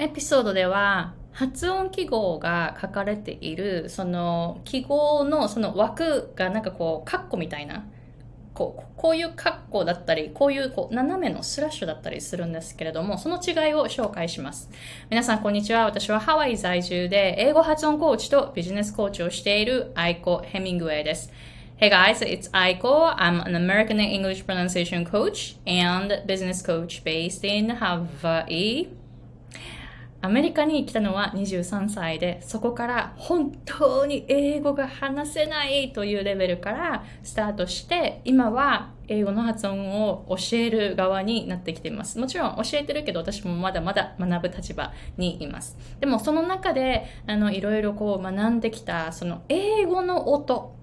エピソードでは発音記号が書かれているその記号のその枠がなんかこうカッコみたいなこうこういうカッコだったりこういうこう斜めのスラッシュだったりするんですけれどもその違いを紹介します皆さんこんにちは私はハワイ在住で英語発音コーチとビジネスコーチをしているアイコ・ヘミングウェイです Hey guys, it's Aiko. I'm an American English pronunciation coach and business coach based in Hawaii. アメリカに来たのは23歳で、そこから本当に英語が話せないというレベルからスタートして、今は英語の発音を教える側になってきています。もちろん教えてるけど、私もまだまだ学ぶ立場にいます。でもその中で、あの、いろいろこう学んできた、その英語の音、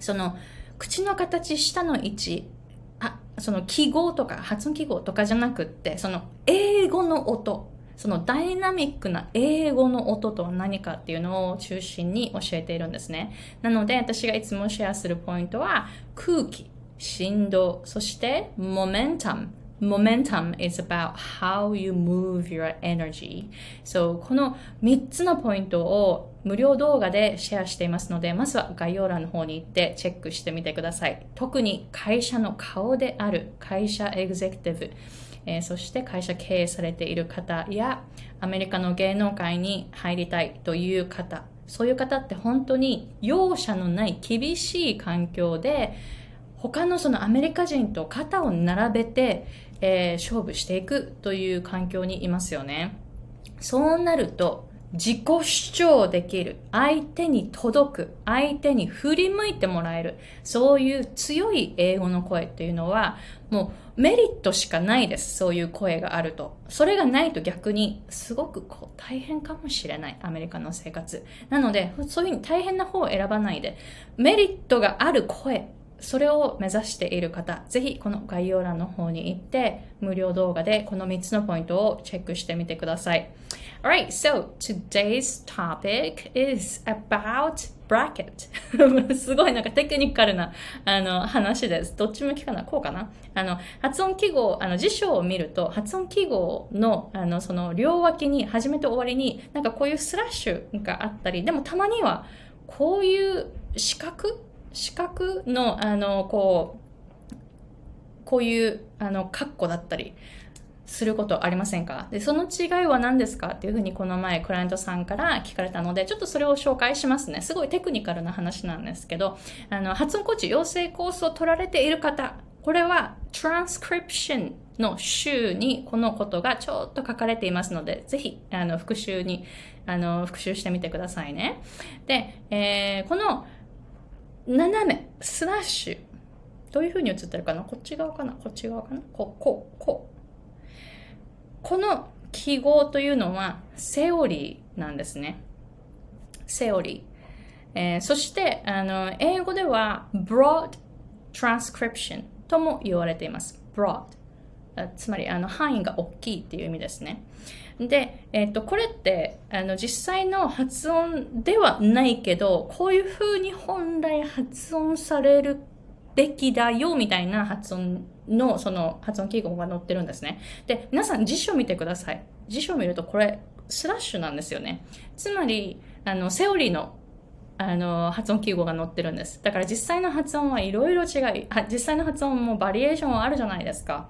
その口の形、下の位置、あその記号とか発音記号とかじゃなくって、その英語の音、そのダイナミックな英語の音とは何かっていうのを中心に教えているんですね。なので私がいつもシェアするポイントは空気、振動、そしてモメンタム。Momentum is about how you move your energy. So, この3つのポイントを無料動画でシェアしていますので、まずは概要欄の方に行ってチェックしてみてください。特に会社の顔である会社エグゼクティブ。えー、そして会社経営されている方やアメリカの芸能界に入りたいという方そういう方って本当に容赦のない厳しい環境で他のそのアメリカ人と肩を並べて、えー、勝負していくという環境にいますよね。そうなると自己主張できる、相手に届く、相手に振り向いてもらえる、そういう強い英語の声っていうのは、もうメリットしかないです。そういう声があると。それがないと逆に、すごくこう大変かもしれない。アメリカの生活。なので、そういうふうに大変な方を選ばないで、メリットがある声、それを目指している方、ぜひこの概要欄の方に行って、無料動画でこの3つのポイントをチェックしてみてください。Alright, so today's topic is about bracket. すごいなんかテクニカルなあの話です。どっち向きかな？こうかな？あの発音記号、あの辞書を見ると発音記号のあのその両脇に始めと終わりになんかこういうスラッシュがあったり、でもたまにはこういう四角？四角の、あの、こう、こういう、あの、カッコだったり、することありませんか？で、その違いは何ですか？っていうふうにこの前クライアントさんから聞かれたので、ちょっとそれを紹介しますね。すごいテクニカルな話なんですけど、あの、発音コーチ養成コースを取られている方、これはトランスクリプションの週にこのことがちょっと書かれていますので、ぜひ、あの、復習に、あの、復習してみてくださいね。で、えー、この斜め、スラッシュ。どういう風に映ってるかな？こっち側かな？こっち側かな？こう、こう、こう。この記号というのは、セオリーなんですね。セオリー。えー、そして、あの、英語では、broad transcription とも言われています。broad。つまり、あの、範囲が大きいっていう意味ですね。で、えっ、と、これって、あの、実際の発音ではないけど、こういう風に本来発音されるべきだよ、みたいな発音の、その発音記号が載ってるんですね。で、皆さん辞書見てください。辞書見るとこれ、スラッシュなんですよね。つまり、あの、セオリーのあの、発音記号が載ってるんです。だから実際の発音はいろいろ違い、実際の発音もバリエーションはあるじゃないですか。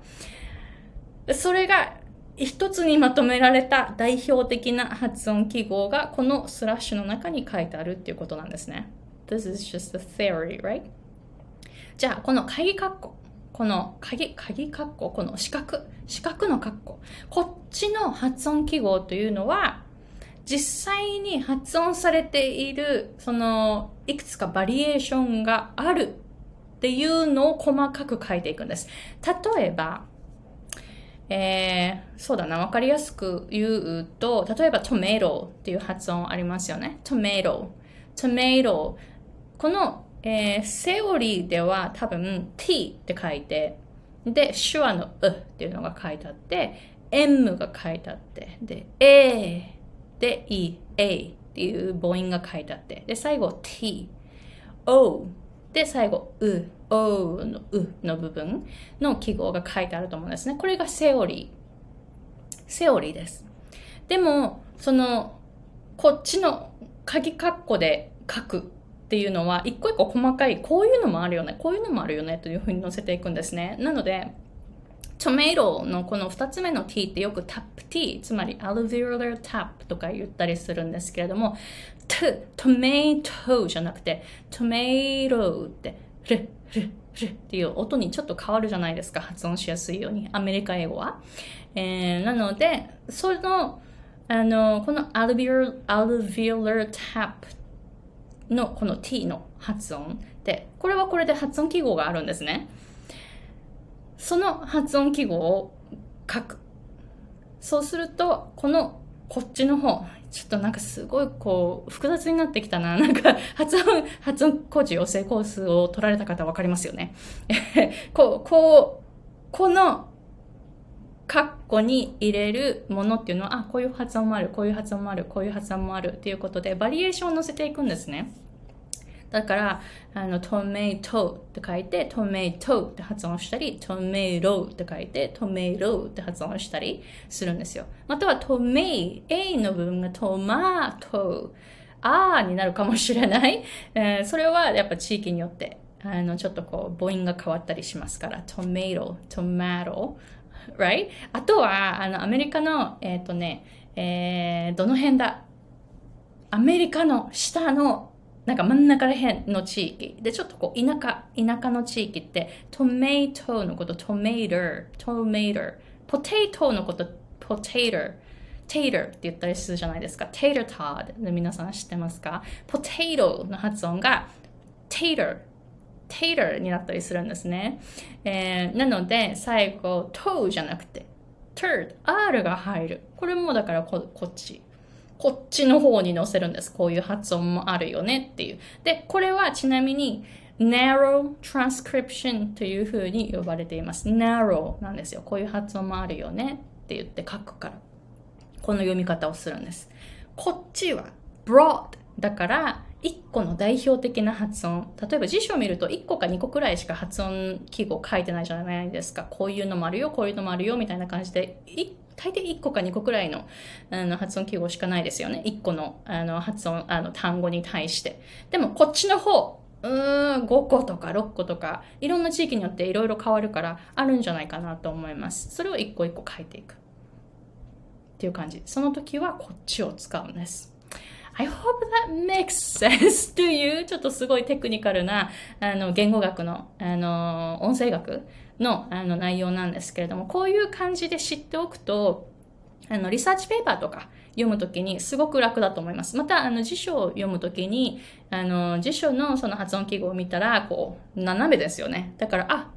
それが一つにまとめられた代表的な発音記号がこのスラッシュの中に書いてあるっていうことなんですね。This is just a theory, right? じゃあ、この鍵括弧。この鍵、鍵括弧、この四角、四角の括弧。こっちの発音記号というのは、実際に発音されている、その、いくつかバリエーションがあるっていうのを細かく書いていくんです。例えば、えー、そうだな、わかりやすく言うと、例えばトメイトっていう発音ありますよね。トメイト。トメイト。この、えー、セオリーでは多分 t って書いて、で、手話のうっていうのが書いてあって、m が書いてあって、で、a で、e、a っていう母音が書いてあって、で、最後 t、o で、最後、う、おのうの部分の記号が書いてあると思うんですね。これがセオリー。セオリーです。でも、その、こっちの鍵括弧で書くっていうのは、一個一個細かい、こういうのもあるよね、こういうのもあるよね、というふうに載せていくんですね。なので、トメイトのこの2つ目の t ってよくタップ t つまり alveolar tap とか言ったりするんですけれども t トメイトじゃなくてトメイトってルルルっていう音にちょっと変わるじゃないですか発音しやすいようにアメリカ英語は、えー、なのでそのあのこの alveolar, alveolar tap のこの t の発音でこれはこれで発音記号があるんですねその発音記号を書く。そうすると、この、こっちの方、ちょっとなんかすごいこう、複雑になってきたな。なんか、発音、発音コーチ養成コースを取られた方わかりますよね。こう、こう、この、カッコに入れるものっていうのは、あ、こういう発音もある、こういう発音もある、こういう発音もあるっていうことで、バリエーションを載せていくんですね。だから、あの、トメイトって書いて、トメイトって発音したり、トメイロって書いて、トメイロって発音したりするんですよ。または、トメイ、A の部分がトマト、あーになるかもしれない。えー、それはやっぱ地域によって、あの、ちょっとこう、母音が変わったりしますから、トメイト、トマト、right? あとは、あの、アメリカの、えっ、ー、とね、えー、どの辺だ？アメリカの下のなんか真ん中ら辺の地域。で、ちょっとこう、田舎、田舎の地域って、トメイトのこと、トメイター、トメイター。ポテイトのこと、ポテター。テイターって言ったりするじゃないですか。テイターターで皆さん知ってますか？ポテイトの発音がテイター。テイターになったりするんですね。えー、なので、最後、トーじゃなくて、turd、R が入る。これもだからここっち。こっちの方に載せるんです。こういう発音もあるよねっていう。で、これはちなみに narrow transcription というふうに呼ばれています。narrow なんですよ。こういう発音もあるよねって言って書くから。この読み方をするんです。こっちは broad だから1個の代表的な発音。例えば辞書を見ると1個か2個くらいしか発音記号書いてないじゃないですか。こういうのもあるよ、こういうのもあるよみたいな感じで大抵1個か2個くらいのあの発音記号しかないですよね。1個のあの発音、あの単語に対して。でもこっちの方、うーん、5個とか6個とか、いろんな地域によっていろいろ変わるから、あるんじゃないかなと思います。それを1個1個書いていく。っていう感じ。その時はこっちを使うんです。I hope that makes sense to you ちょっとすごいテクニカルなあの言語学のあの音声学のあの内容なんですけれども、こういう感じで知っておくと、あのリサーチペーパーとか読むときにすごく楽だと思います。また、あの辞書を読むときに、あの辞書のその発音記号を見たら、こう、斜めですよね。だから、あ、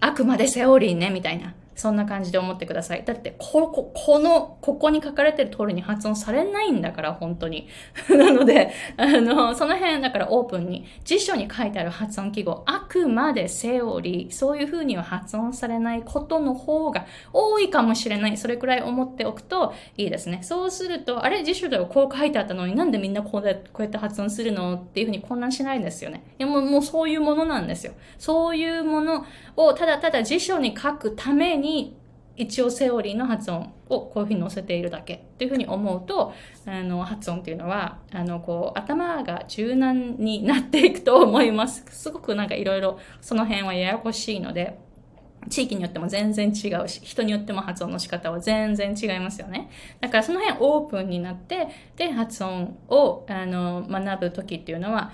あくまでセオリーね、みたいな。そんな感じで思ってください。だって、こ、こ、この、ここに書かれてる通りに発音されないんだから、本当に。なので、あの、その辺、だからオープンに、辞書に書いてある発音記号、あくまでセオリー、そういう風には発音されないことの方が多いかもしれない。それくらい思っておくといいですね。そうすると、あれ、辞書ではこう書いてあったのになんでみんなこうこうやって発音するのっていう風に混乱しないんですよね。いや、もう、もうそういうものなんですよ。そういうものをただただ辞書に書くためにに一応セオリーの発音をこういうふうに載せているだけっていうふうに思うとあの発音っていうのはあのこう頭が柔軟になっていくと思いますすごくなんかいろいろその辺はややこしいので地域によっても全然違うし、人によっても発音の仕方は全然違いますよね。だからその辺オープンになって、で、発音をあの学ぶ時っていうのは、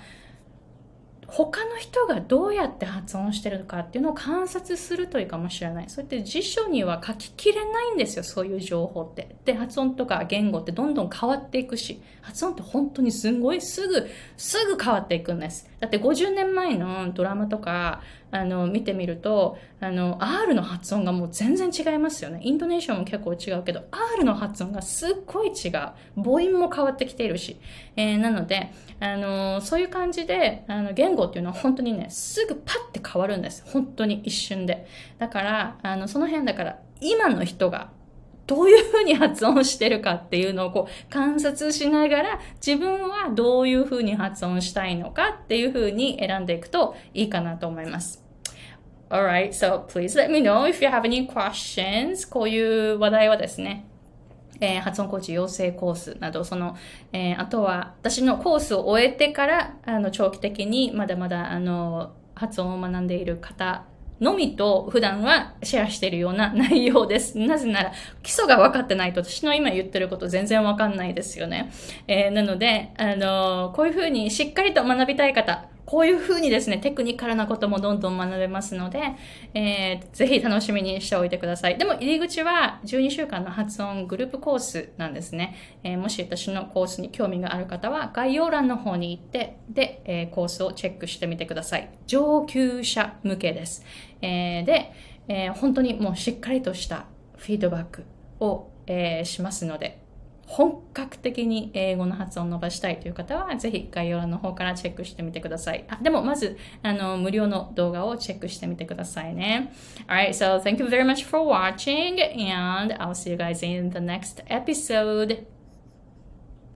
他の人がどうやって発音してるかっていうのを観察するといいかもしれない。そうやって辞書には書ききれないんですよ、そういう情報って。で、発音とか言語ってどんどん変わっていくし、発音って本当にすんごいすぐ、すぐ変わっていくんです。だって50年前のドラマとか、あの、見てみると、あの、R の発音がもう全然違いますよね。イントネーションも結構違うけど、R の発音がすっごい違う。母音も変わってきているし。えー、なので、あの、そういう感じで、あの、言語っていうのは本当にね、すぐパッて変わるんです。本当に一瞬で。だから、あの、その辺だから、今の人がどういうふうに発音してるかっていうのをこう観察しながら自分はどういうふうに発音したいのかっていうふうに選んでいくといいかなと思います。Alright, so please let me know if you have any questions. こういう話題はですね、えー、発音コーチ養成コースなど、その、えー、あとは私のコースを終えてから、あの、長期的にまだまだ、あの、発音を学んでいる方のみと普段はシェアしているような内容です。なぜなら、基礎が分かってないと私の今言ってること全然分かんないですよね。えー、なので、あのこういうふうにしっかりと学びたい方、こういう風にですね、テクニカルなこともどんどん学べますので、えー、ぜひ楽しみにしておいてください。でも入り口は12週間の発音グループコースなんですね。えー、もし私のコースに興味がある方は概要欄の方に行って、で、えー、コースをチェックしてみてください。上級者向けです。えー、で、えー、本当にもうしっかりとしたフィードバックを、えー、しますので、本格的に英語の発音を伸ばしたいという方は、ぜひ概要欄の方からチェックしてみてください。あでも、まず、あの、無料の動画をチェックしてみてくださいね。Alright, so thank you very much for watching and I'll see you guys in the next episode.